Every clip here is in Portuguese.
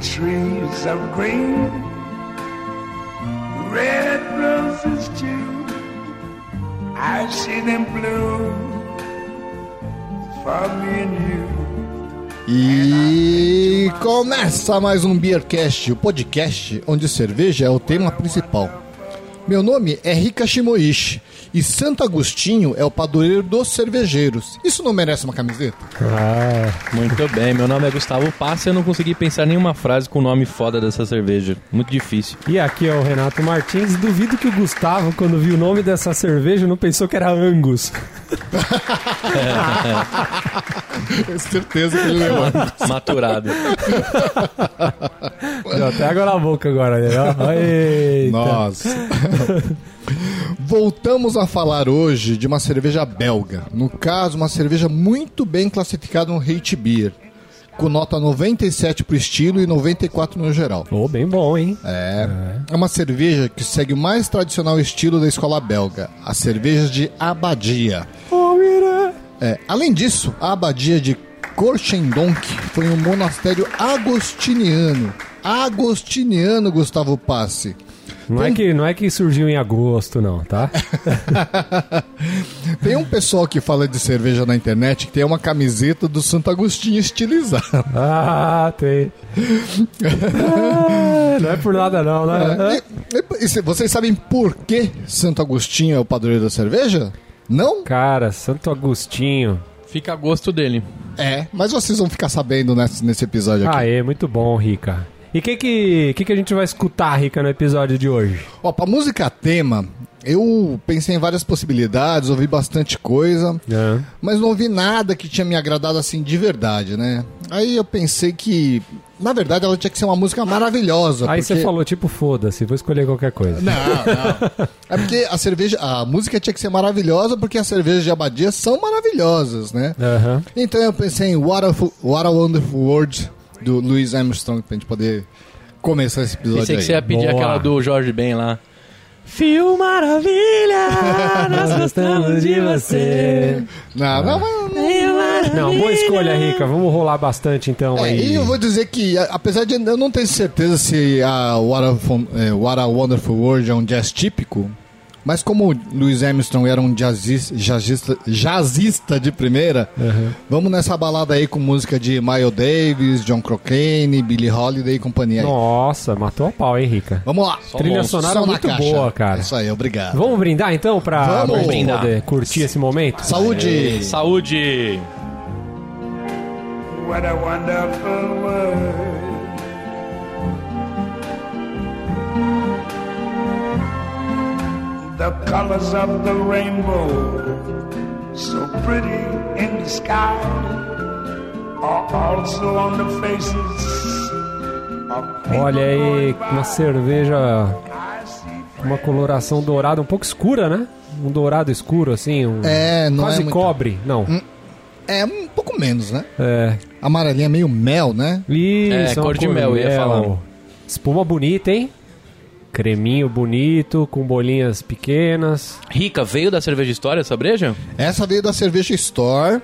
trees of green, red roses too. I see them bloom for me and you. E começa mais um Beercast, o podcast onde cerveja é o tema principal. Meu nome é Rika Shimoishi e Santo Agostinho é o padroeiro dos cervejeiros. Isso não merece uma camiseta? Ah, muito bem. Meu nome é Gustavo Passa e eu não consegui pensar nenhuma frase com o nome foda dessa cerveja. Muito difícil. E aqui é o Renato Martins. Duvido que o Gustavo, quando viu o nome dessa cerveja, não pensou que era Angus. é, certeza que ele levou. Maturado. Deu até água na boca agora, né? Eita. Nossa. Voltamos a falar hoje de uma cerveja belga. No caso, uma cerveja muito bem classificada no Hate Beer. Com nota 97 pro estilo e 94 no geral. Oh, bem bom, hein? É. É uma cerveja que segue o mais tradicional estilo da escola belga, a cerveja de abadia. É, além disso, a abadia de Korchendonk foi um monastério agostiniano. Agostiniano, Gustavo Passe. Não, é que, não é que surgiu em agosto, não, tá? tem um pessoal que fala de cerveja na internet que tem uma camiseta do Santo Agostinho estilizada. Ah, tem. ah, não é por nada, não, né? É, e, e, vocês sabem por que Santo Agostinho é o padroeiro da cerveja? Não? Cara, Santo Agostinho. Fica a gosto dele. É, mas vocês vão ficar sabendo nesse, nesse episódio aqui. Ah, é, muito bom, Rica. E o que, que, que, que a gente vai escutar, Rica, no episódio de hoje? Ó, pra música tema, eu pensei em várias possibilidades, ouvi bastante coisa, é. mas não ouvi nada que tinha me agradado assim de verdade, né? Aí eu pensei que, na verdade, ela tinha que ser uma música maravilhosa. Aí porque... você falou, tipo, foda-se, vou escolher qualquer coisa. Não, não. É porque a cerveja, a música tinha que ser maravilhosa porque as cervejas de abadia são maravilhosas, né? Uhum. Então eu pensei em What a, What a Wonderful World do Louis Armstrong pra gente poder começar esse episódio Pensei aí. que você ia pedir Boa. aquela do Jorge Ben lá. Fio Maravilha, nós gostamos de você. Não, não, não. Não, boa escolha, Rica. Vamos rolar bastante então é, aí. E eu vou dizer que, apesar de eu não ter certeza se a What a, What a Wonderful World é um jazz típico, mas como Louis Armstrong era um jazzista, jazzista, jazzista de primeira, uhum. vamos nessa balada aí com música de Miles Davis, John Crocane, Billie Holiday e companhia. Aí. Nossa, matou a pau, hein, Rica? Vamos lá. Só Trilha sonora muito boa, cara. Isso aí, obrigado. Vamos brindar então pra, vamos brindar. poder curtir esse momento? Saúde! Aê. Saúde! What a wonderful world. The colors of the rainbow, so pretty in the sky, are also on the faces Olha aí, uma cerveja, uma coloração dourada, um pouco escura, né? Um dourado escuro, assim, um é, não quase é muito... cobre, não. Hum, é um pouco menos, né? É. Amarelinha meio mel, né? Isso, é, cor de mel, ia falar. Espuma bonita, hein? Creminho bonito, com bolinhas pequenas. Rica, veio da Cerveja Store essa breja? Essa veio da Cerveja Store.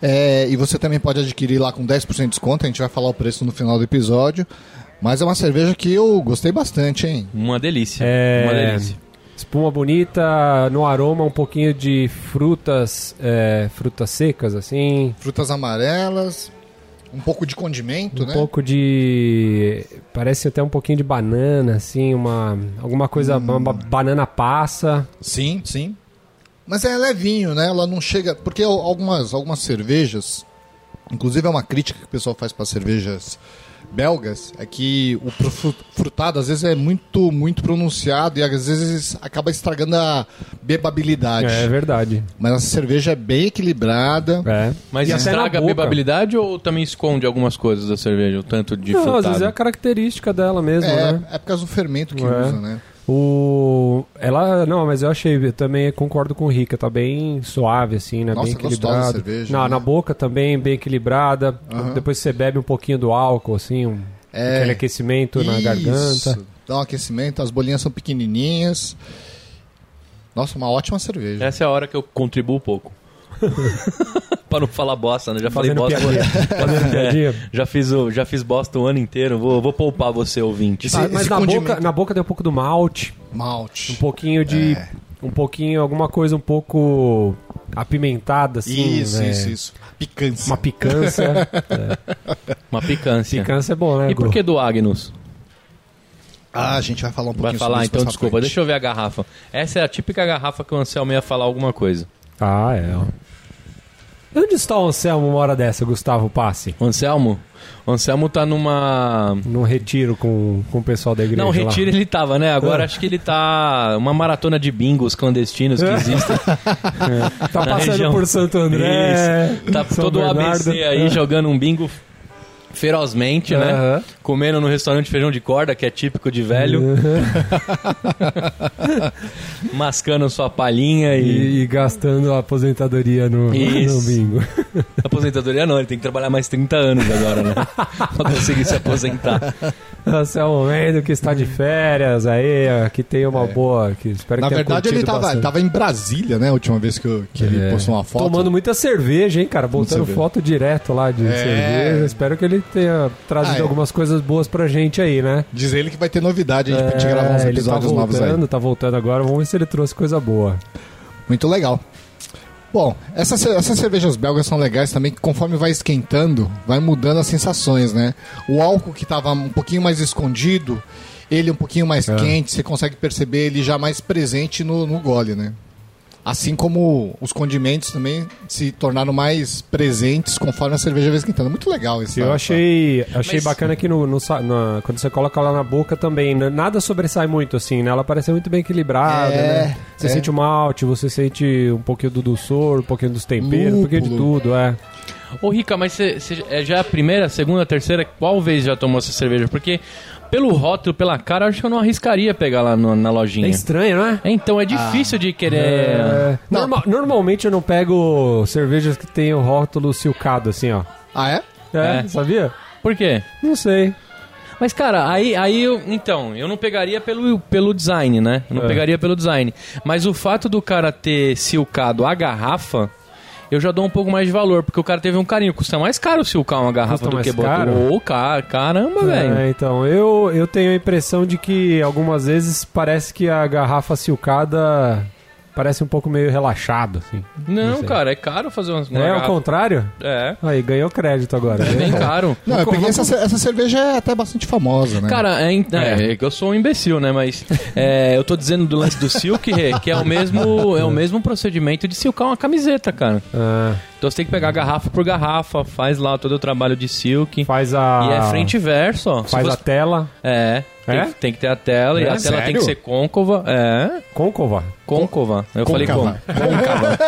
É, e você também pode adquirir lá com 10% de desconto. A gente vai falar o preço no final do episódio. Mas é uma cerveja que eu gostei bastante, hein? Uma delícia. É... Uma delícia. Espuma bonita, no aroma um pouquinho de frutas, é, frutas secas, assim. Frutas amarelas, um pouco de condimento, um né? Um pouco de. Parece até um pouquinho de banana, assim, uma. Alguma coisa. Hum. Uma banana passa. Sim, sim. Mas é levinho, né? Ela não chega. Porque algumas, algumas cervejas. Inclusive é uma crítica que o pessoal faz para cervejas belgas é que o frutado às vezes é muito muito pronunciado e às vezes acaba estragando a bebabilidade. É, verdade. Mas a cerveja é bem equilibrada. É. Mas e estraga a bebabilidade ou também esconde algumas coisas da cerveja, o tanto de Não, frutado? Às vezes é a característica dela mesmo, é, né? É por causa do fermento que é. usa, né? O. Ela. Não, mas eu achei. Eu também concordo com o Rica. Tá bem suave, assim, né? Nossa, bem equilibrada. Cerveja, não, né? na boca também, bem equilibrada. Uhum. Depois você bebe um pouquinho do álcool, assim, um, é, aquele aquecimento isso. na garganta. Dá um aquecimento, as bolinhas são pequenininhas. Nossa, uma ótima cerveja. Essa é a hora que eu contribuo pouco. pra não falar bosta, né? Já falei Fazendo bosta. piadinha. Fazendo piadinha. É, já, fiz o, já fiz bosta o ano inteiro. Vou, vou poupar você, ouvinte. Esse- Ah, mas esse na condimento- boca, na boca tem um pouco do malte, Malte. um pouquinho de. É. Um pouquinho, alguma coisa um pouco apimentada, assim. Isso, né? isso, isso. Picância. Uma picância. Uma picância. picância é bom, né? E por que do Agnus? Ah, a gente vai falar um pouquinho Vai falar, sobre então desculpa. frente. Deixa eu ver a garrafa. Essa é a típica garrafa que o Anselmo ia falar alguma coisa. Ah, é. Onde está o Anselmo uma hora dessa, Gustavo Passe? O Anselmo? O Anselmo tá numa. Num retiro com, com o pessoal da igreja. Não, lá. retiro ele tava, né? Agora Ah. acho que ele tá. Uma maratona de bingos clandestinos que existem. Tá na passando região. por Santo André. Isso. Tá São todo o. ABC aí É. jogando um bingo ferozmente, né? Comendo no restaurante feijão de corda, que é típico de velho. Mascando sua palhinha e. E, e gastando a aposentadoria no, no bingo. Aposentadoria não, ele tem que trabalhar mais 30 anos agora, né? pra conseguir se aposentar. Esse é o momento que está de férias aí, que tem uma boa. Que espero Na que verdade, ele tava, ele tava em Brasília, né? A última vez que, eu- que ele É. postou uma foto. Tomando muita cerveja, hein, cara? Botando foto direto lá de É. cerveja. Espero que ele tenha trazido Ah, é. algumas coisas boas pra gente aí, né? Diz ele que vai ter novidade a gente pra gente gravar uns É, ele episódios tá novos aí. voltando, tá voltando agora. Vamos ver se ele trouxe coisa boa. Muito legal. Bom, essas, essas cervejas belgas são legais também, que conforme vai esquentando, vai mudando as sensações, né? O álcool que tava um pouquinho mais escondido, ele um pouquinho mais É. quente, você consegue perceber ele já mais presente no, no gole, né? Assim como os condimentos também se tornaram mais presentes conforme a cerveja vai esquentando. Muito legal isso. Eu achei, achei Mas- bacana que no, no na- quando você coloca ela na boca também, né, nada sobressai muito, assim, né? Ela parece muito bem equilibrada, É, né? Você é. sente o malte, você sente um pouquinho do doçor, um pouquinho dos temperos, um pouquinho de Lúpulo. tudo, é. Ô, Rica, mas você é já a primeira, a segunda, a terceira, qual vez já tomou essa cerveja? Porque pelo rótulo, pela cara, eu acho que eu não arriscaria pegar lá no- na lojinha. É estranho, né? É, então é difícil de querer. É, Não. norma- normalmente eu não pego cervejas que tem o rótulo silcado, assim, ó. Ah, é? É, É. sabia? Por quê? Não sei. Mas, cara, aí, aí eu. Então, eu não pegaria pelo, pelo design, né? Eu não É. pegaria pelo design. Mas o fato do cara ter silcado a garrafa. Eu já dou um pouco mais de valor, porque o cara teve um carinho. Custa mais caro silcar uma garrafa Custa do que botar. caro? Ô, cara, caramba, velho. É, então, eu, eu tenho a impressão de que algumas vezes parece que a garrafa silcada parece um pouco meio relaxado, assim. Não, cara, é caro fazer uma. uma é, ao contrário? É, Aí, ganhou crédito agora. é bem caro. Não, eu peguei essa, essa cerveja é até bastante famosa, né? Cara, é, é, É. é que eu sou um imbecil, né? Mas é, eu tô dizendo do lance do silk, Rê, que é o mesmo, é o mesmo procedimento de silcar uma camiseta, cara. Ah, Então você tem que pegar garrafa por garrafa, faz lá todo o trabalho de silk. faz a... E é frente e verso, ó. Se Faz a tela É, É? tem que ter a tela e É? a tela tem Sério? que ser côncava. É, côncava. côncava. Eu falei Côncava. côncava.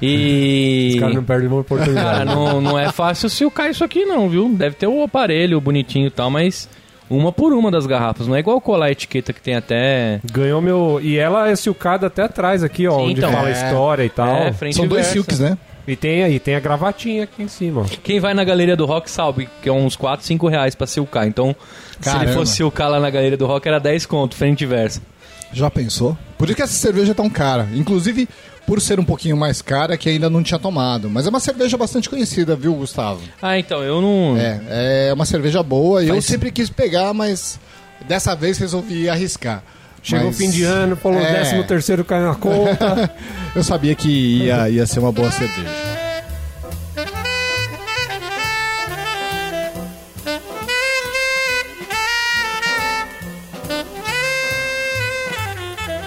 E... Os caras não perdem uma Cara, oportunidade. não, não é fácil silcar isso aqui não, viu? Deve ter o aparelho bonitinho e tal, mas uma por uma das garrafas. Não é igual colar a etiqueta que tem até... Ganhou meu... E ela é silcada até atrás aqui, ó, Sim, onde então. fala a É. história e tal. É, frente São e dois silks, né? E tem aí, tem a gravatinha aqui em cima, ó. Quem vai na galeria do rock sabe que é uns 4, 5 reais pra silcar. Então, se Caramba. ele fosse silcar lá na galeria do rock, era 10 conto, frente e verso. Já pensou? Por isso que essa cerveja é tão cara. Inclusive, por ser um pouquinho mais cara, que ainda não tinha tomado. Mas é uma cerveja bastante conhecida, viu, Gustavo? Ah, então, eu não... É, é uma cerveja boa. e Eu Faz- sempre quis pegar, mas dessa vez resolvi arriscar. Chegou o Mas- fim de ano, falou É. décimo terceiro cai na conta. Eu sabia que ia, ia ser uma boa cerveja.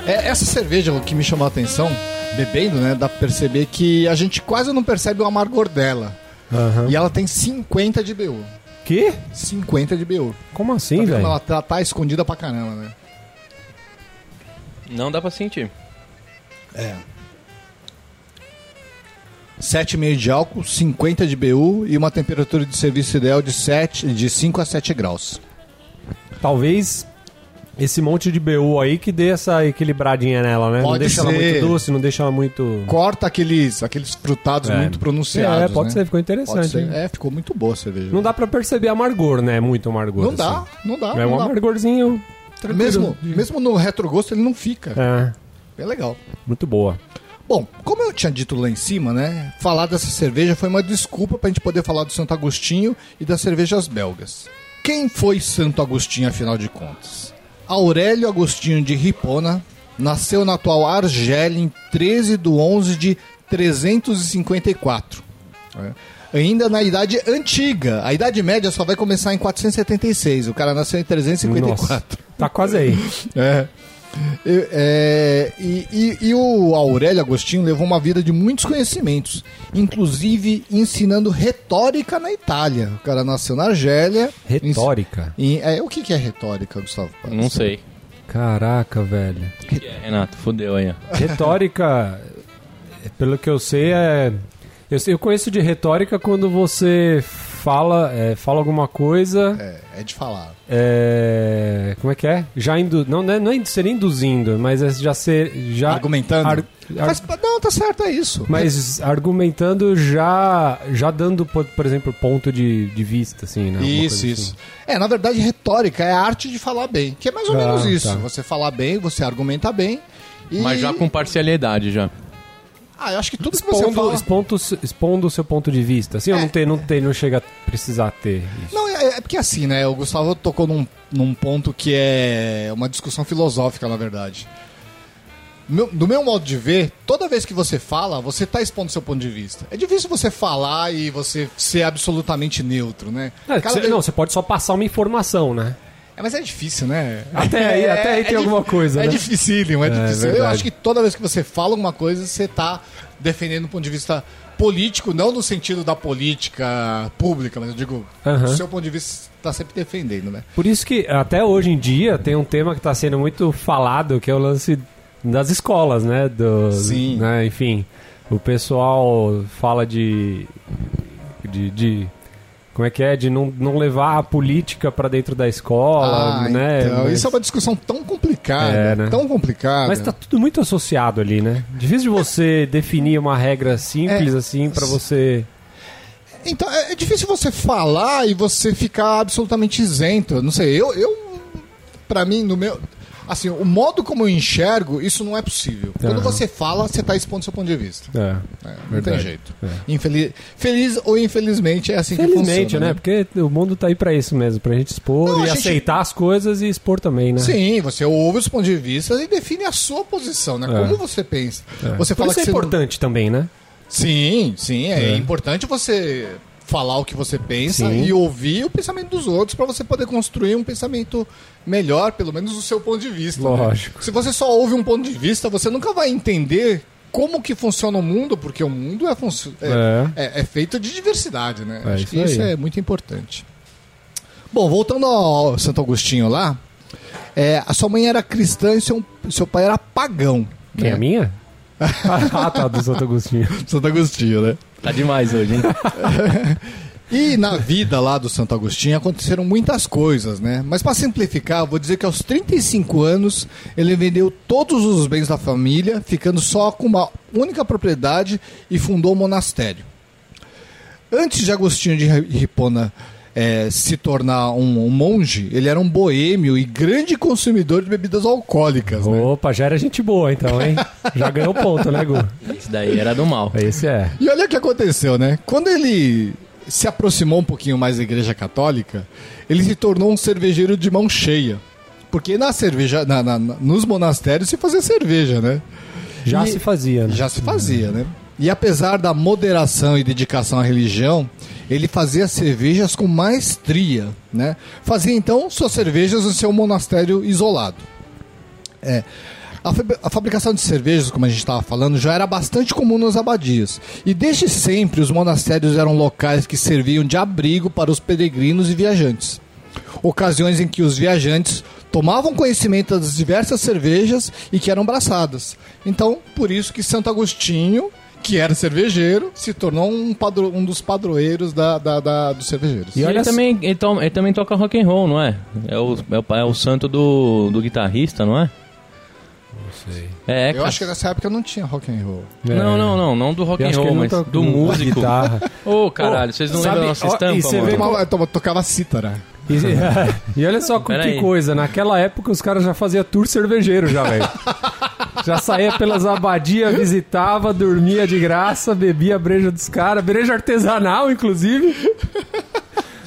É, essa cerveja o que me chamou a atenção, bebendo, né? Dá pra perceber que a gente quase não percebe o amargor dela. E ela tem 50 de BU. que? 50 de BU. Como assim, Tá velho? ela tá, tá escondida pra caramba, né? Não dá pra sentir. É. 7,5 de álcool, 50 de BU e uma temperatura de serviço ideal de, 7, de 5 a 7 graus. Talvez esse monte de BU aí que dê essa equilibradinha nela, né? não Pode deixa ela ser. muito doce, não deixa ela muito. Corta aqueles, aqueles frutados É. muito pronunciados. É, pode né? ser, ficou interessante. ser. É, ficou muito boa a cerveja. Não dá pra perceber amargor, né? Muito amargor. Não dá, assim. não dá. É não um dá. amargorzinho. Tranquilo. Mesmo, mesmo no retrogosto ele não fica. É, É legal. muito boa. Bom, como eu tinha dito lá em cima, né? Falar dessa cerveja foi uma desculpa pra gente poder falar do Santo Agostinho e das cervejas belgas. Quem foi Santo Agostinho, afinal de contas? Aurélio Agostinho de Ripona nasceu na atual Argélia em 13 de 11 de 354. É. Ainda na Idade Antiga. A Idade Média só vai começar em 476. O cara nasceu em 354. Nossa, tá quase aí. É. E, é, e, e- e o Aurélio Agostinho levou uma vida de muitos conhecimentos, inclusive ensinando retórica na Itália. O cara nasceu na Argélia. Retórica. Em- é, o que, que é retórica, Gustavo? Paz? Não sei. Caraca, velho. O que que é, Renato? Fudeu aí. Retórica, pelo que eu sei, é. Eu, sei- eu conheço de retórica quando você fala, é, fala alguma coisa. É, é de falar. é, como é que é? Já indu, não, não é, não é seria induzindo, mas é já ser. Já, Argumentando? ar- ar- Mas, não, tá certo, é isso. mas argumentando já, já dando, por, por exemplo, ponto de, de vista, assim, né? Alguma Isso, coisa isso. assim. É, na verdade, retórica é a arte de falar bem. Que é mais ou Ah, menos isso. tá. Você falar bem, você argumenta bem. E... Mas já com parcialidade já. Ah, eu acho que tudo que você Expondo, fala... expondo, expondo o seu ponto de vista. Assim, eu É. não, tenho, não, tenho, não chega a precisar ter isso. Não, é, é porque assim, né? O Gustavo tocou num, num ponto que é uma discussão filosófica, na verdade. Meu- do meu modo de ver, toda vez que você fala, você tá expondo seu ponto de vista. É difícil você falar e você ser absolutamente neutro, né? É, Cada Não, você pode só passar uma informação, né? É, mas é difícil, né? Até aí- até aí tem dif- alguma coisa, É né? dificílimo, é, difícil. Eu acho que toda vez que você fala alguma coisa, você tá defendendo um ponto de vista político, não no sentido da política pública, mas eu digo, Aham. o seu ponto de vista tá sempre defendendo, né? Por isso que até hoje em dia tem um tema que está sendo muito falado, que é o lance das escolas, né? Do, Sim. né? Enfim, o pessoal fala de, de, de- como é que é? De não, não levar a política para dentro da escola, Ah, né? então, Mas- isso é uma discussão tão complicada, É, né? tão complicada. Mas tá tudo muito associado ali, né? Difícil de você definir uma regra simples É. assim para você. Então, é, é difícil você falar e você ficar absolutamente isento. Não sei, eu, eu para mim, no meu. Assim, o modo como eu enxergo, isso não é possível. Quando Aham. você fala, você tá expondo seu ponto de vista. É. É, não Verdade. tem jeito. É. Infeliz, feliz ou infelizmente é assim que Felizmente, funciona. né? Porque o mundo tá aí pra isso mesmo, pra gente expor Não, a e gente- aceitar as coisas e expor também, né? Sim, você ouve os pontos de vista e define a sua posição, né? É. Como você pensa. É. Você Por fala isso que é você não- importante também, né? Sim, sim, é, É. importante você falar o que você pensa Sim. e ouvir o pensamento dos outros para você poder construir um pensamento melhor, pelo menos do seu ponto de vista. né? Lógico. Se você só ouve um ponto de vista, você nunca vai entender como que funciona o mundo, porque o mundo é, funcio- é, é- é feito de diversidade, né? É Acho isso que isso aí. é muito importante. Bom, voltando ao Santo Agostinho lá, é, a sua mãe era cristã e seu, seu pai era pagão. Quem é né? a minha? ah, tá, do Santo Agostinho. Santo Agostinho, né? Tá demais hoje, hein? E na vida lá do Santo Agostinho aconteceram muitas coisas, né? Mas para simplificar, vou dizer que aos 35 anos ele vendeu todos os bens da família, ficando só com uma única propriedade e fundou o monastério. Antes de Agostinho de Hipona eh, se tornar um, um monge, ele era um boêmio e grande consumidor de bebidas alcoólicas, né? Opa, já era gente boa então, hein? Já ganhou ponto, né, Gu? Esse daí era do mal. Esse é. E olha o que aconteceu, né? Quando ele se aproximou um pouquinho mais da Igreja Católica, ele se tornou um cervejeiro de mão cheia. Porque na cerveja, na- na- na- nos monastérios se fazia cerveja, né? Já E- se fazia, né? Já se fazia, né? E apesar da moderação e dedicação à religião, ele fazia cervejas com maestria, né? Fazia então suas cervejas no seu monastério isolado. É. A, a fabricação de cervejas, como a gente estava falando, já era bastante comum nas abadias. E desde sempre os monastérios eram locais que serviam de abrigo para os peregrinos e viajantes. Ocasiões em que os viajantes tomavam conhecimento das diversas cervejas e que eram braçadas. Então, por isso que Santo Agostinho, que era cervejeiro, se tornou um, padro- um dos padroeiros da, da- da- dos cervejeiros. E olha ele também, ele, to- ele também toca rock and roll, não é? É o, é o, é o santo do, do guitarrista, não é? Não sei. É, Eu cara. acho que nessa época não tinha rock and roll. Não, não, não, não do rock Eu and roll, mas toca- do músico. guitarra. Ô, caralho, Ô, vocês não sabe- lembram da nossa e estampa, você mano? Tomava, tocava cítara. E, e olha só que aí. coisa, naquela época os caras já faziam tour cervejeiro já, velho. Já saía pelas abadias, visitava, dormia de graça, bebia a breja dos caras, breja artesanal, inclusive.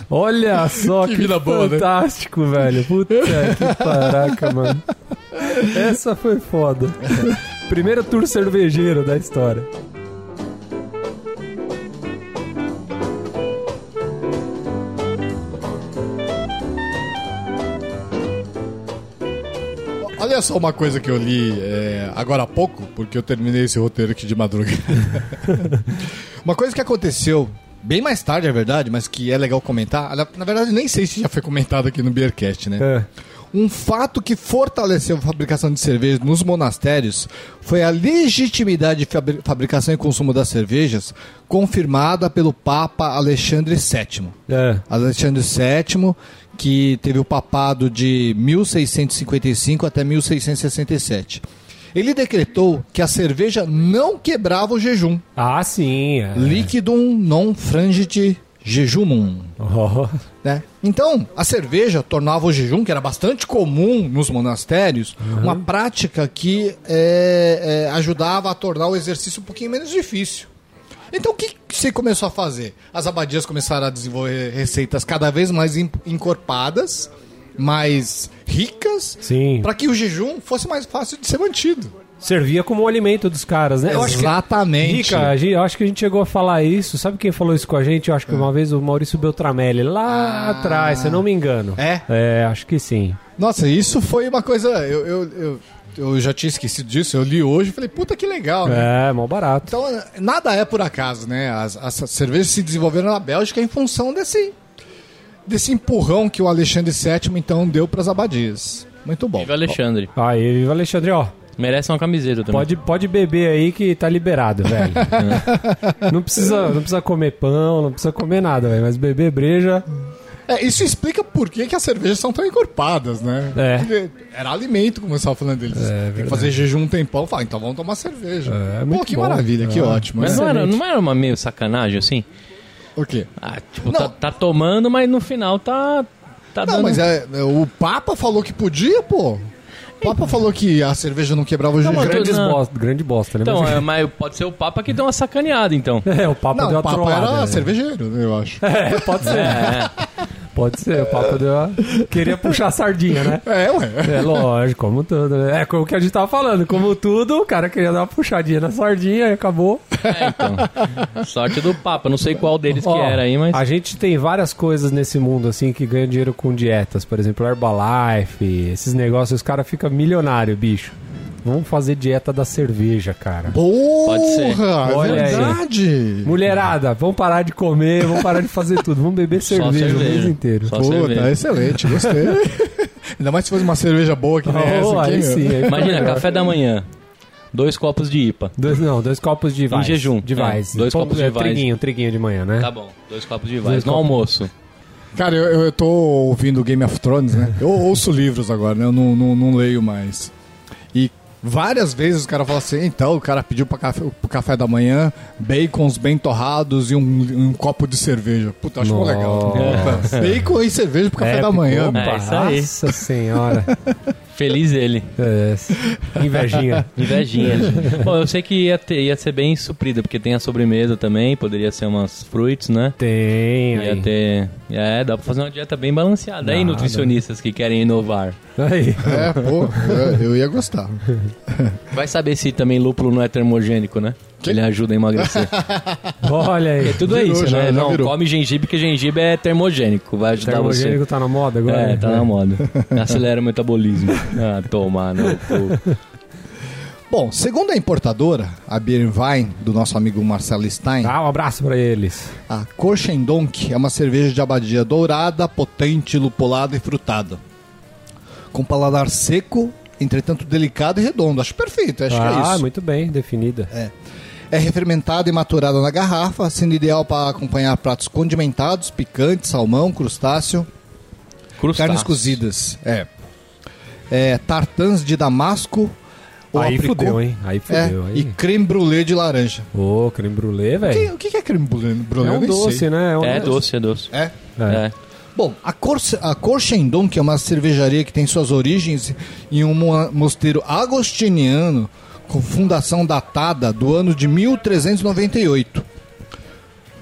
Olha só Que que, vida boa, né? fantástico, velho. Puta que paraca, mano. Essa foi foda. Primeiro tour cervejeiro da história. Olha só uma coisa que eu li é, agora há pouco, porque eu terminei esse roteiro aqui de madrugada. uma coisa que aconteceu bem mais tarde, é verdade, mas que é legal comentar. Na, verdade, nem sei se já foi comentado aqui no Beercast, né? É. Um fato que fortaleceu a fabricação de cerveja nos monastérios foi a legitimidade de fabri- fabricação e consumo das cervejas confirmada pelo Papa Alexandre VII. É. Alexandre VII, que teve o papado de 1655 até 1667. Ele decretou que a cerveja não quebrava o jejum. Ah, sim. É. Liquidum non frangit jejumum. Oh. Né? Então, a cerveja tornava o jejum, que era bastante comum nos monastérios, uma prática que é, é, ajudava a tornar o exercício um pouquinho menos difícil. Então, o que se começou a fazer? As abadias começaram a desenvolver receitas cada vez mais encorpadas, mais ricas, Sim. para que o jejum fosse mais fácil de ser mantido. Servia como alimento dos caras, né? Eu acho que- Exatamente. Rica, a gente- eu acho que a gente chegou a falar isso. Sabe quem falou isso com a gente? Eu acho que uma vez o Maurício Beltramelli, lá Ah. atrás, se eu não me engano. É? É, acho que sim. Nossa, isso foi uma coisa. Eu, eu, eu, eu já tinha esquecido disso, eu li hoje e falei, puta que legal, né? É, mal barato. Então, nada é por acaso, né? As, as cervejas se desenvolveram na Bélgica em função desse, desse empurrão que o Alexandre VII, então, deu para as abadias. Muito bom. Viva Alexandre. Aí, viva Alexandre, ó. Merece uma camiseta também. Pode, pode beber aí que tá liberado, velho. não, precisa, não precisa comer pão, não precisa comer nada, velho. Mas beber breja. É, isso explica por que, que as cervejas são tão encorpadas, né? É. Porque era alimento, como eu estava falando deles. Tem que fazer jejum um tempão. Fala, então vamos tomar cerveja. É, Pô, muito que bom. maravilha, que É. ótimo. Mas não era, não era uma meio sacanagem assim? O quê? Ah, tipo, tá, tá tomando, mas no final tá. Tá Não, dando. mas é, é, o Papa falou que podia, pô. O Papa falou que a cerveja não quebrava o jejum. não. bosta, grande bosta, né? Então, Mas- é, mas pode ser o Papa que deu uma sacaneada, então. É, o Papa Não, deu o uma Papa trollada. era né? cervejeiro, eu acho. É, pode ser. É, Pode ser, o Papa deu uma... Queria puxar a sardinha, né? É, ué. É lógico, como tudo, né? É como que a gente tava falando, como tudo, o cara queria dar uma puxadinha na sardinha e acabou. é, então. Sorte do Papa, não sei qual deles Ó, que era aí, mas. A gente tem várias coisas nesse mundo, assim, que ganham dinheiro com dietas. Por exemplo, Herbalife, esses negócios, os caras ficam milionários, bicho. Vamos fazer dieta da cerveja, cara. Porra, Pode ser. é Olha aí. verdade. Mulherada, vamos parar de comer, vamos parar de fazer tudo. Vamos beber Só cerveja, o cerveja. mês inteiro. Só Pô, cerveja. tá excelente, gostei. Ainda mais se fosse uma cerveja boa que nem Oh, essa aqui. aí sim, aí Imagina, melhor. café da manhã. Dois copos de IPA. Dois, não, dois copos de Weiss. jejum. De É, Weiss. dois Pô, copos de é, Weiss. Triguinho, triguinho de manhã, né? Tá bom, dois copos de Dois Weiss. No copos. almoço. Cara, eu, eu tô ouvindo Game of Thrones, né? Eu ouço livros agora, né? Eu não, não, não leio mais. E várias vezes o cara fala assim, então o cara pediu pra café, pro café da manhã bacons bem torrados e um, um copo de cerveja. Puta, acho mó legal. Nossa. Bacon e cerveja pro café da Épico, manhã. opa, É. Nossa senhora. Feliz ele. É, invejinha. Invejinha. Bom, eu sei que ia, ter, ia ser bem suprida, porque tem a sobremesa também, poderia ser umas fruits, né? Tem Ia aí. ter. É, dá pra fazer uma dieta bem balanceada. Aí, nutricionistas que querem inovar. Aí. É, pô, eu, eu ia gostar. Vai saber se também lúpulo não é termogênico, né? Que ele ajuda a emagrecer. Olha aí. Tudo é Virou isso, já, né? já não, virou. come gengibre, porque gengibre é termogênico. Vai ajudar Termogênico tá na moda você. agora? É, tá na moda. Acelera o metabolismo. Ah, toma, não. pô. Bom, segundo a importadora, a Beerwein, do nosso amigo Marcelo Stein, Dá um abraço pra eles. a Korchendonk é uma cerveja de abadia dourada, potente, lupulada e frutada. Com paladar seco, entretanto delicado e redondo. Acho perfeito, acho que é ah, isso. muito bem, definida. É refermentada e maturada na garrafa, sendo ideal para acompanhar pratos condimentados, picantes, salmão, crustáceo, Crustáceos. carnes cozidas. É. É, tartãs de damasco ou Aí apricot. fudeu, hein? Aí É, fudeu. e Aí. creme brulee de laranja. Ô, creme brulee, velho. o que que é creme brulee? brulee? É um doce, sei. né? um É doce, é doce. É? É. É. Bom, a, Cor a Korchendon, que é uma cervejaria que tem suas origens em um mo- mosteiro agostiniano fundação datada do ano de 1398.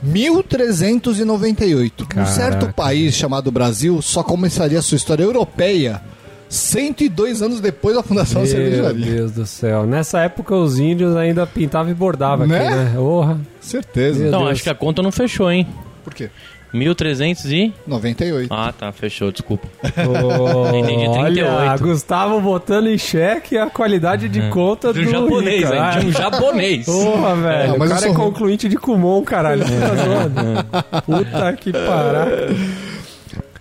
1398. Um Caraca. certo país chamado Brasil só começaria sua história europeia 102 anos depois da fundação da Meu cervejaria. Deus do céu. Nessa época os índios ainda pintavam e bordavam Né? aqui, né? Porra. Certeza. Meu Então, Deus. acho que a conta não fechou, hein? Por quê? 1300 e... 98. Ah, tá, fechou, desculpa. Oh, Entendi, Olha, 38. Gustavo botando em xeque a qualidade de conta do, Do japonês, Rica. hein? De um japonês. Porra, velho. É, o cara é concluinte de Kumon, caralho. Zoando? Puta que parada.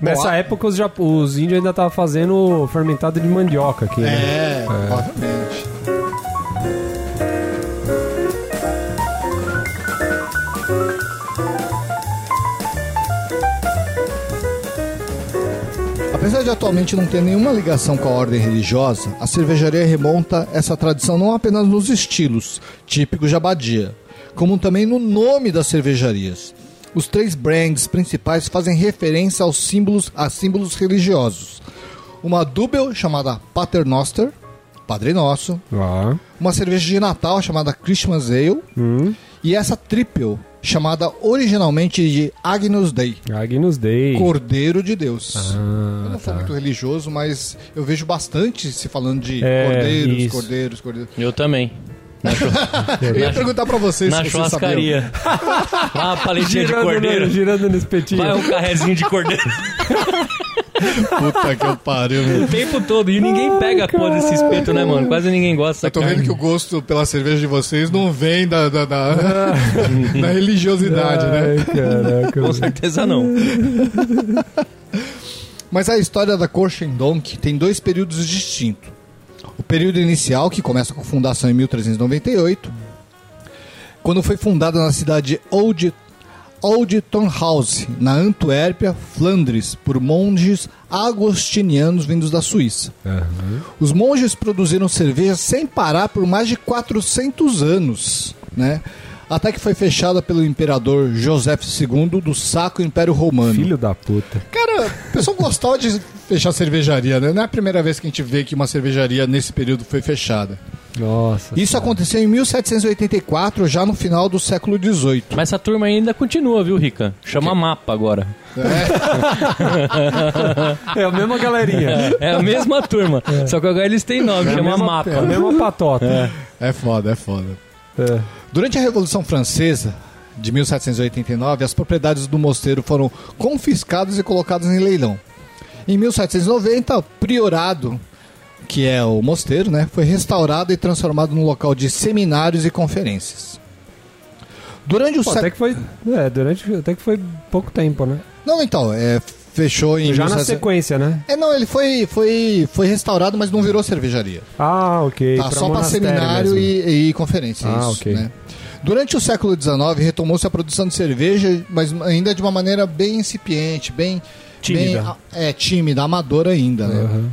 Nessa época, os, jap- os índios ainda estavam fazendo fermentado de mandioca aqui. né? É, Apesar de atualmente não ter nenhuma ligação com a ordem religiosa, a cervejaria remonta essa tradição não apenas nos estilos, típicos de abadia, como também no nome das cervejarias. Os três brands principais fazem referência aos símbolos, a símbolos religiosos. Uma Double chamada Paternoster, Padre Nosso, Ó. uma cerveja de Natal chamada Christmas Ale Hum. e essa Triple chamada originalmente de Agnus Dei, Agnus Dei. Cordeiro de Deus. eu Ah, não sou tá. muito religioso, mas eu vejo bastante se falando de É, cordeiros, isso. cordeiros, cordeiros. Eu também. Eu ia perguntar pra vocês na se vocês sabiam. churrascaria. Vai uma paletinha de Girando, cordeiro. no, girando no espetinho. Vai um carrezinho de cordeiro Puta que eu pariu, meu. o tempo todo. E ninguém pega a porra desse espeto, né, mano? Quase ninguém gosta Eu tô dessa vendo que o carne. gosto pela cerveja de vocês não vem da, da, da, da religiosidade, né? Ai, caraca. Com certeza não. Mas a história da Korchendonk tem dois períodos distintos. O período inicial, que começa com a fundação em 1398, quando foi fundada na cidade de Old, Old Turnhouse, na Antuérpia, Flandres, por monges agostinianos vindos da Suíça. Os monges produziram cerveja sem parar por mais de 400 anos, né? Até que foi fechada pelo imperador José II do Sacro Império Romano. Filho da puta. Cara, o pessoal gostava de fechar cervejaria, né? Não é a primeira vez que a gente vê que uma cervejaria nesse período foi fechada. Nossa. Isso aconteceu em 1784, já no final do século XVIII. Mas essa turma ainda continua, viu, Rica? Chama mapa agora. É a mesma galerinha. É a mesma turma. Só que agora eles têm nome, É a chama mesma- mapa. É a mesma patota. É foda, é foda. É. Durante a Revolução Francesa de 1789, as propriedades do mosteiro foram confiscadas e colocadas em leilão. Em 1790, o priorado, que é o mosteiro, né, foi restaurado e transformado num local de seminários e conferências. Durante o século até que foi. É, durante. Até que foi pouco tempo, né? Não, então, é, fechou em Já na 1700 sequência, né? É, não, ele foi, foi, foi restaurado, mas não virou cervejaria. Ah, ok. Tá, só para seminário e, e conferência. Ah, isso, ok. né? Durante o século XIX, retomou-se a produção de cerveja, mas ainda de uma maneira bem incipiente, bem... Tímida. bem, é, tímida, amadora ainda, né? Aham.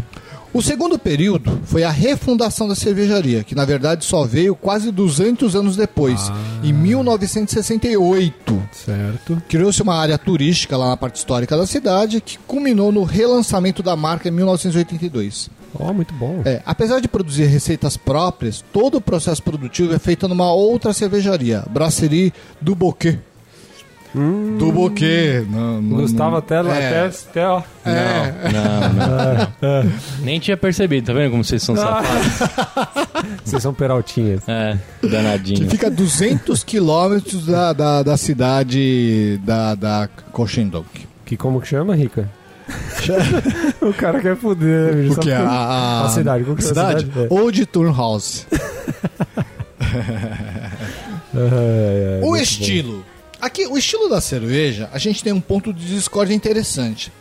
O segundo período foi a refundação da cervejaria, que na verdade só veio quase 200 anos depois, Ah. em 1968. Certo. Criou-se uma área turística lá na parte histórica da cidade, que culminou no relançamento da marca em 1982. Ó, muito bom. É, apesar de produzir receitas próprias, todo o processo produtivo é feito numa outra cervejaria, Brasserie do Boquet. Do Boquet. Não, não, Gustavo não- até, é, até, até, ó. é, Não, não. Nem tinha percebido, tá vendo como vocês são safados? Vocês são peraltinhas. É, que danadinho. fica a 200 quilômetros da, da, da cidade da, da Cochendonk. Que como que chama, Rica? o cara quer fuder, né, bicho? O Só que? A, porque- a, a cidade, como que a é a cidade? cidade? É. Old Turnhouse. Ai, ai, O estilo. Aqui, o estilo da cerveja, a gente tem um ponto de discórdia interessante.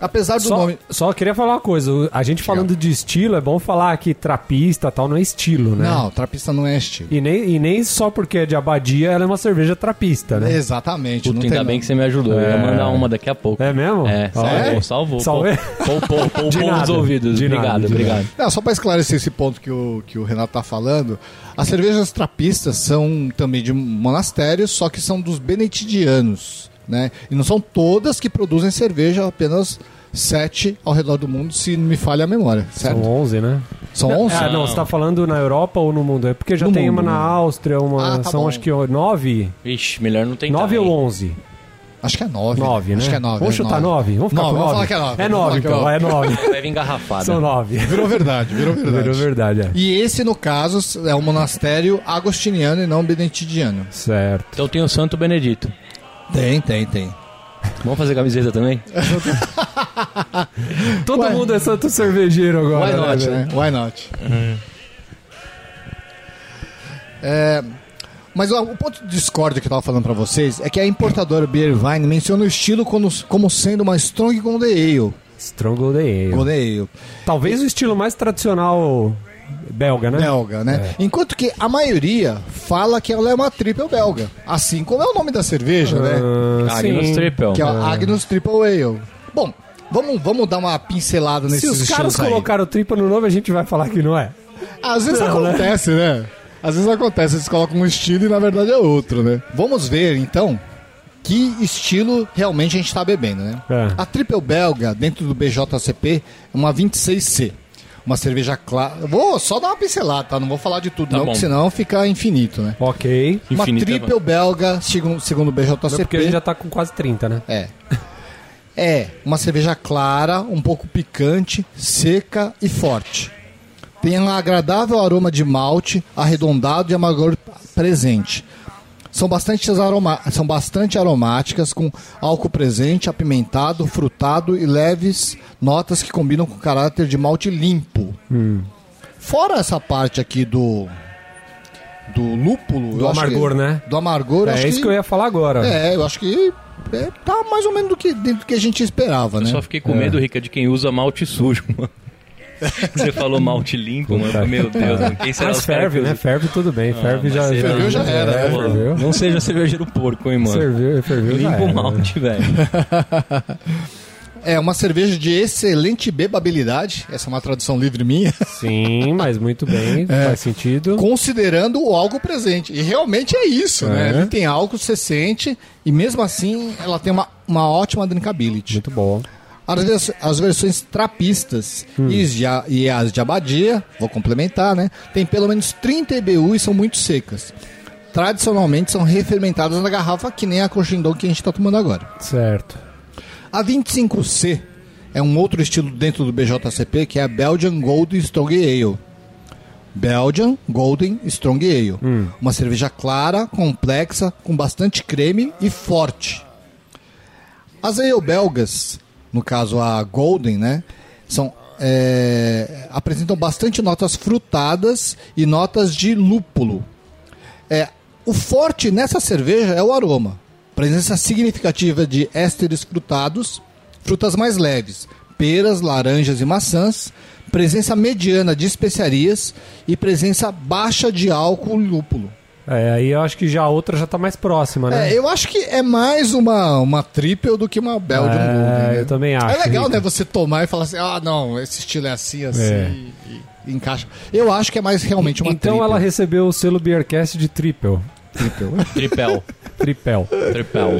Apesar do Só, nome. só queria falar uma coisa. A gente falando de estilo, é bom falar que trapista tal não é estilo, né? Não, trapista não é estilo. E nem, e nem só porque é de abadia, ela é uma cerveja trapista, né? Exatamente. Puta, não ainda tem bem nome. que você me ajudou. Eu ia É. mandar uma daqui a pouco. É mesmo? É, Ah, salvou, é? salvou. Poupou, os ouvidos. de obrigado, nada, de obrigado. Não, só para esclarecer esse ponto que o, que o Renato tá falando, as cervejas trapistas são também de monastérios, só que são dos beneditianos, né? E não são todas que produzem cerveja, apenas sete ao redor do mundo, se não me falha a memória, certo? São 11, né? São 11? Ah, não, você tá falando na Europa ou no mundo? É porque já No tem mundo, uma na. Áustria, uma. Ah, tá são bom. acho que nove? Ixi, melhor não tentar. Nove ou onze? Acho que é nove. Nove, né? Acho que é nove. Vamos é chutar nove? Vamos ficar Nove, com vamos falar que é nove. É nove, é então. É nove. Vai vir engarrafada. São nove. Virou verdade, virou verdade. Virou verdade, é. E esse, no caso, é um monastério agostiniano e não beneditidiano. Certo. Então tem o Santo Benedito. Tem, tem, tem. Vamos fazer camiseta também? Todo Ué. mundo é santo cervejeiro agora. Why né, not, velho? né? Why not? É, mas ó, o ponto de discórdia que eu tava falando pra vocês é que a importadora Beer Vine menciona o estilo como, como sendo uma Strong Golden Ale. Strong Golden Ale. Golden Ale. Talvez o estilo mais tradicional belga, né? Belga, né? Enquanto que a maioria fala que ela é uma triple belga. Assim como é o nome da cerveja, né? Ah, Agnus sim. Triple. Que é a Agnus Triple Ale. Bom, vamos, vamos dar uma pincelada nesses Se os caras estilos aí. colocaram tripa no nome, a gente vai falar que não é. Às vezes Não, né? acontece, né? Às vezes acontece, eles colocam um estilo e na verdade é outro, né? Vamos ver então que estilo realmente a gente tá bebendo, né? É. A Triple Belga, dentro do BJCP, é uma 26C. Uma cerveja clara. Vou só dar uma pincelada, tá? Não vou falar de tudo, Tá não, bom. porque senão fica infinito, né? Ok. Uma Infinita, Triple Belga, segundo, segundo o BJCP. Porque a gente já tá com quase 30, né? É. É uma cerveja clara, um pouco picante, seca e forte. Tem um agradável aroma de malte, arredondado e amargor presente. São bastante, aroma são bastante aromáticas, com álcool presente, apimentado, frutado e leves notas que combinam com o caráter de malte limpo. Fora essa parte aqui do do lúpulo, Do eu amargor, que- né? Do amargor, eu É acho isso que eu ia falar agora. é, eu acho que é, tá mais ou menos do que, dentro do que a gente esperava, Eu né? só fiquei com medo, Rica, de quem usa malte sujo, mano. Você falou malte limpo, mano. Meu Deus, mano. Quem será Mas ferve, que né? Ferve tudo bem. ferve Ah, já, mas será? Ferveu já era, É, né? ferveu. Não seja cervejeiro porco, hein, mano. Ferveu, ferveu já Limpa era. o malte, velho. É uma cerveja de excelente bebabilidade, essa é uma tradução livre minha, Sim, mas muito bem. É. Faz sentido. considerando o álcool presente. E realmente é isso, né? É. Ele tem álcool, você sente, e mesmo assim ela tem uma, uma ótima drinkability. Muito bom. As, as versões trapistas e, as de a- e as de abadia, vou complementar, né? Tem pelo menos 30 IBU e são muito secas. Tradicionalmente são refermentadas na garrafa, que nem a Cochindon que a gente está tomando agora. Certo. A 25C é um outro estilo dentro do BJCP, que é a Belgian Golden Strong Ale. Belgian Golden Strong Ale. Uma cerveja clara, complexa, com bastante creme e forte. As ale belgas, no caso a Golden, né, são é, apresentam bastante notas frutadas e notas de lúpulo. É, o forte nessa cerveja é o aroma. Presença significativa de ésteres frutados, frutas mais leves, peras, laranjas e maçãs, presença mediana de especiarias e presença baixa de álcool e lúpulo. É, aí eu acho que já a outra já tá mais próxima, né? É, eu acho que é mais uma, uma triple do que uma Belgian É, Golden. né? eu também acho, É legal, Rica. né? Você tomar e falar assim, ah, não, esse estilo é assim, assim, É. e, e encaixa. Eu acho que é mais realmente uma então triple. ela recebeu o selo Beercast de triple. Tripel. Tripel. Tripel.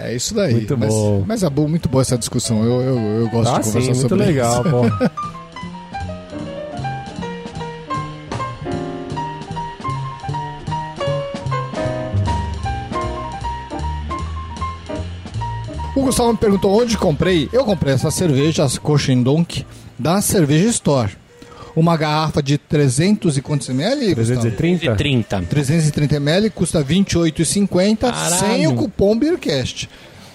É isso daí. Muito mas, bom. Mas é bom, muito boa essa discussão. Eu, eu, eu gosto Ah, de sim, conversar muito sobre legal, isso. pô. Gustavo me perguntou onde comprei. Eu comprei essa cerveja, as Cochindonk, da Cerveja Store. Uma garrafa de 300 e quantos ml? Gustavo? 330? 30. 330 ml custa R$ 28,50 Caralho. sem o cupom Beercast.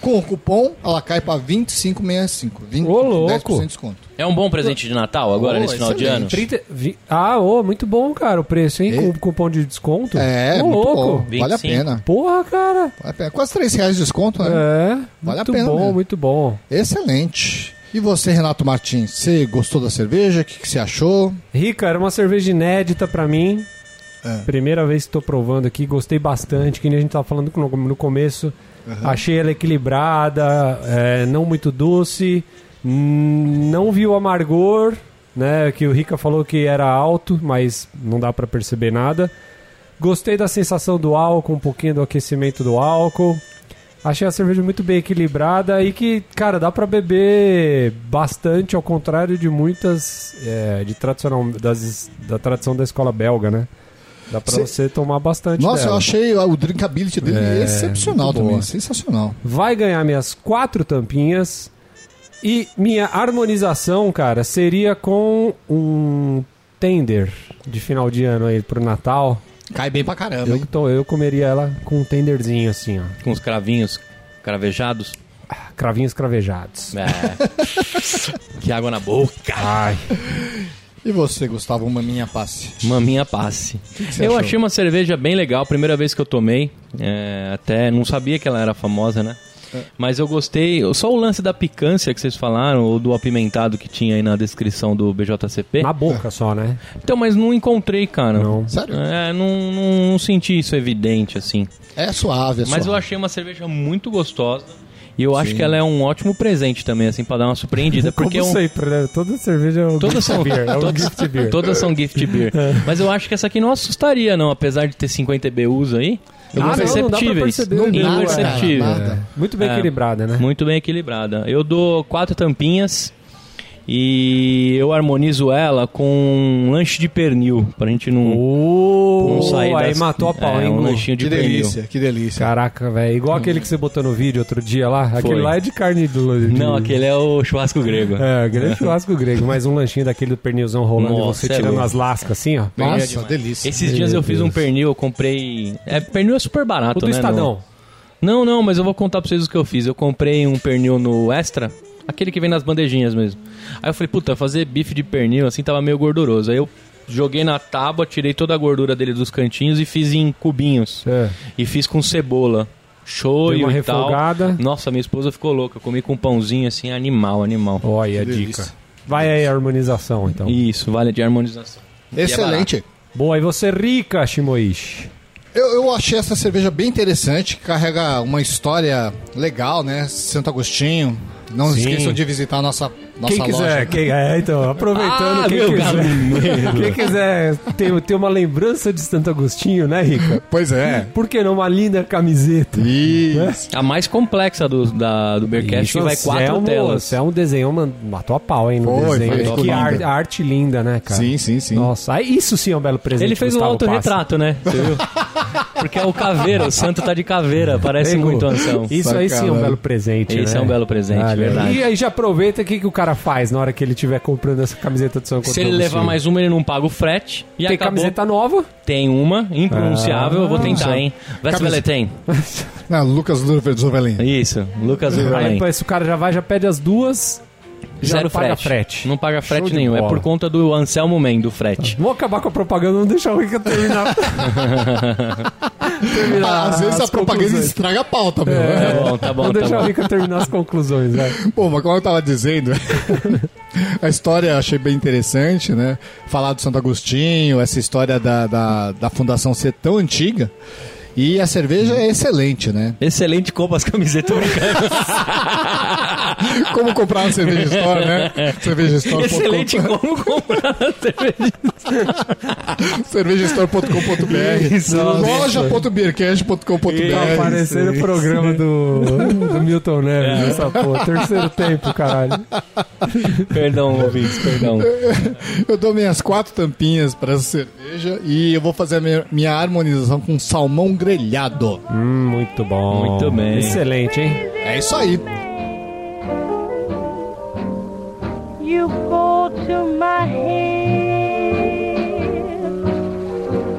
Com o cupom, ela cai para 25,65. 20, Ô, louco. 10% de desconto. É um bom presente de Natal agora, Oh, nesse final de ano? excelente. 30, vi- ah, ô, muito bom, cara, o preço, hein? É. Com cupom de desconto. É, Ô, muito louco. bom. Vale a 25. pena. Porra, cara. Vale a pena. Quase 3 reais de desconto, né? É, Vale a muito pena bom, mesmo. muito bom. Excelente. E você, Renato Martins, você gostou da cerveja? O que, que você achou? Rica, era uma cerveja inédita pra mim. É. Primeira vez que tô provando aqui, gostei bastante. Que nem a gente tava falando no, começo. Achei ela equilibrada, é, não muito doce. Não vi o amargor, né? Que o Rica falou que era alto, mas não dá pra perceber nada. Gostei da sensação do álcool, um pouquinho do aquecimento do álcool. Achei a cerveja muito bem equilibrada e que, cara, dá pra beber bastante, ao contrário de muitas é, de tradicional, das, da tradição da escola belga, né? Dá pra Cê- você tomar bastante Nossa, dela. eu achei o drinkability dele É, excepcional também. boa. Sensacional. Vai ganhar minhas quatro tampinhas e minha harmonização, cara, seria com um tender de final de ano aí pro Natal. Cai bem pra caramba, Eu, então, eu comeria ela com um tenderzinho assim, ó. Com os cravinhos cravejados. Cravinhos cravejados. É. que água na boca. Ai. E você, Gustavo, uma minha passe? Maminha passe. que eu achou? achei uma cerveja bem legal, primeira vez que eu tomei. É, até não sabia que ela era famosa, né? É. Mas eu gostei. Só o lance da picância que vocês falaram, ou do apimentado que tinha aí na descrição do BJCP. Na boca só, né? Então, mas não encontrei, cara. Não. Sério? É, não, não, não senti isso evidente, assim. É suave, é Mas eu achei uma cerveja muito gostosa. E eu acho que ela é um ótimo presente também, assim, pra dar uma surpreendida. Porque é Como um, sempre, né? Toda cerveja é um Todas gift são, beer. É um todas, gift beer. todas são gift beer. Mas eu acho que essa aqui não assustaria, não. Apesar de ter 50 BUs aí. Ah, não, não imperceptíveis. perceber, Não nada, cara, nada. Muito bem É. equilibrada, né? Muito bem equilibrada. Eu dou quatro tampinhas e eu harmonizo ela com um lanche de pernil. Pra gente não, Uh, não sair aí das- matou a pau, é, hein, um lanchinho de Que pernil. delícia, que delícia. Caraca, velho. Igual aquele que você botou no vídeo outro dia lá. Aquele lá é de carne do. de- Não, aquele é o churrasco grego. É, grande churrasco grego, mas um lanchinho daquele do pernilzão rolando Nossa, e você é tirando louco. as lascas assim, ó. É Nossa, demais. delícia. Esses dias Meu eu fiz um Deus. pernil, eu comprei. É, pernil é super barato, O do né? no- Estadão. Não, não, mas eu vou contar pra vocês o que eu fiz. Eu comprei um pernil no Extra, aquele que vem nas bandejinhas mesmo. Aí eu falei, puta, fazer bife de pernil assim tava meio gorduroso. Aí eu joguei na tábua, tirei toda a gordura dele dos cantinhos e fiz em cubinhos. É. E fiz com cebola. Uma e tal. refogada. Nossa, minha esposa ficou louca. Eu comi com um pãozinho assim, animal, animal. Olha a dica. Vai aí a harmonização, então. Isso, vale de harmonização. Excelente. Boa, e você rica, Shimoishi? Eu, eu achei essa cerveja bem interessante, carrega uma história legal, né? Santo Agostinho. Não Sim. esqueçam de visitar a nossa, nossa quem quiser, loja. quem, é, então, aproveitando, Ah, quem, meu quiser, quem quiser ter, ter uma lembrança de Santo Agostinho, né, Rica? Pois é. Por que não uma linda camiseta? Isso. A mais complexa do, da, do Bearcast que vai quatro Anselmo, telas. Anselmo desenhou, uma, matou a pau, hein, no Foi, desenho. foi, que ar- arte linda, né, cara? Sim, sim, sim. Nossa, aí isso sim é um belo presente. Ele fez um autorretrato, né? Você viu? Porque é o caveira, o santo tá de caveira, parece muito Anselmo. Isso aí sim é um belo presente, Esse né? é um belo presente, Olha, verdade. E aí já aproveita o que, que o cara faz na hora que ele estiver comprando essa camiseta do São Se ele levar mais uma, ele não paga o frete. E Tem acabou. camiseta nova? Tem uma, impronunciável, eu vou tentar, Ah, hein? Veste Camisa- tem. Ah, Lucas Zuvelin. Isso, Lucas Aí Uberlin. depois o cara já vai, já pede as duas, já Zero não paga frete. frete. Não paga frete Show de nenhum, é bola. por conta do Anselmo Man, do frete. Vamos acabar com a propaganda, não deixar o Rica terminar. terminar Ah, Às vezes as a propaganda conclusões. estraga a pauta, meu. Tá bom, tá bom, Vamos tá deixar o bom. Rica terminar as conclusões, né? Bom, mas como eu tava dizendo, a história eu achei bem interessante, né? Falar do Santo Agostinho, essa história da, da, da fundação ser tão antiga. E a cerveja é excelente, né? Excelente compra as camisetas. Como comprar uma cerveja store, né? Cerveja store. Excelente como comprar a cerveja. cervejastore.com.br loja.beercast.com.br Tá parecendo o programa do, do Milton Neves, essa porra. Terceiro tempo, caralho. Perdão, ouvintes, perdão. Eu dou minhas quatro tampinhas para essa cerveja e eu vou fazer a minha, minha harmonização com salmão grelhado. Hum, muito bom. Muito bem. Excelente, hein? É isso aí. You go to my head.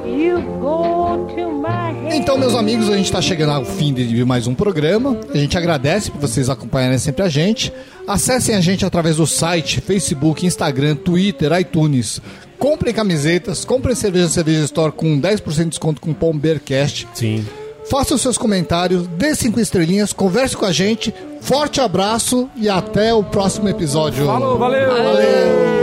You go to my head. Então, meus amigos, a gente está chegando ao fim de mais um programa. A gente agradece por vocês acompanharem sempre a gente. Acessem a gente através do site, Facebook, Instagram, Twitter, iTunes. Comprem camisetas, comprem cerveja Cerveja Store com 10% de desconto com o Beercast. Sim. Faça os seus comentários, dê cinco estrelinhas, converse com a gente. Forte abraço e até o próximo episódio. Falou, valeu! Valeu!